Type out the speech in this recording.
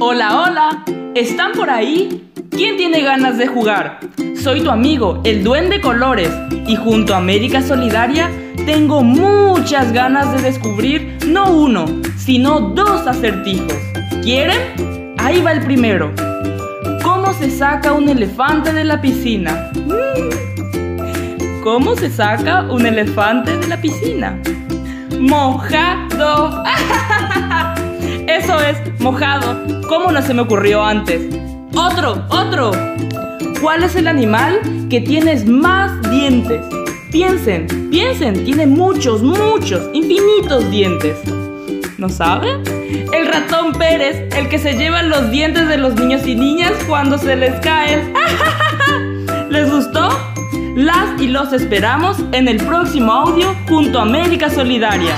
Hola, hola, ¿están por ahí? ¿Quién tiene ganas de jugar? Soy tu amigo, el Duende Colores, y junto a América Solidaria tengo muchas ganas de descubrir no uno, sino dos acertijos. ¿Quieren? Ahí va el primero. ¿Cómo se saca un elefante de la piscina? ¿Cómo se saca un elefante de la piscina? Mojado. Eso es, mojado. ¿Cómo no se me ocurrió antes? Otro, otro. ¿Cuál es el animal que tiene más dientes? Piensen, piensen, tiene muchos, muchos, infinitos dientes. ¿No saben? El ratón Pérez, el que se lleva los dientes de los niños y niñas cuando se les caen. ¿Les gustó? Las y los esperamos en el próximo audio junto a América Solidaria.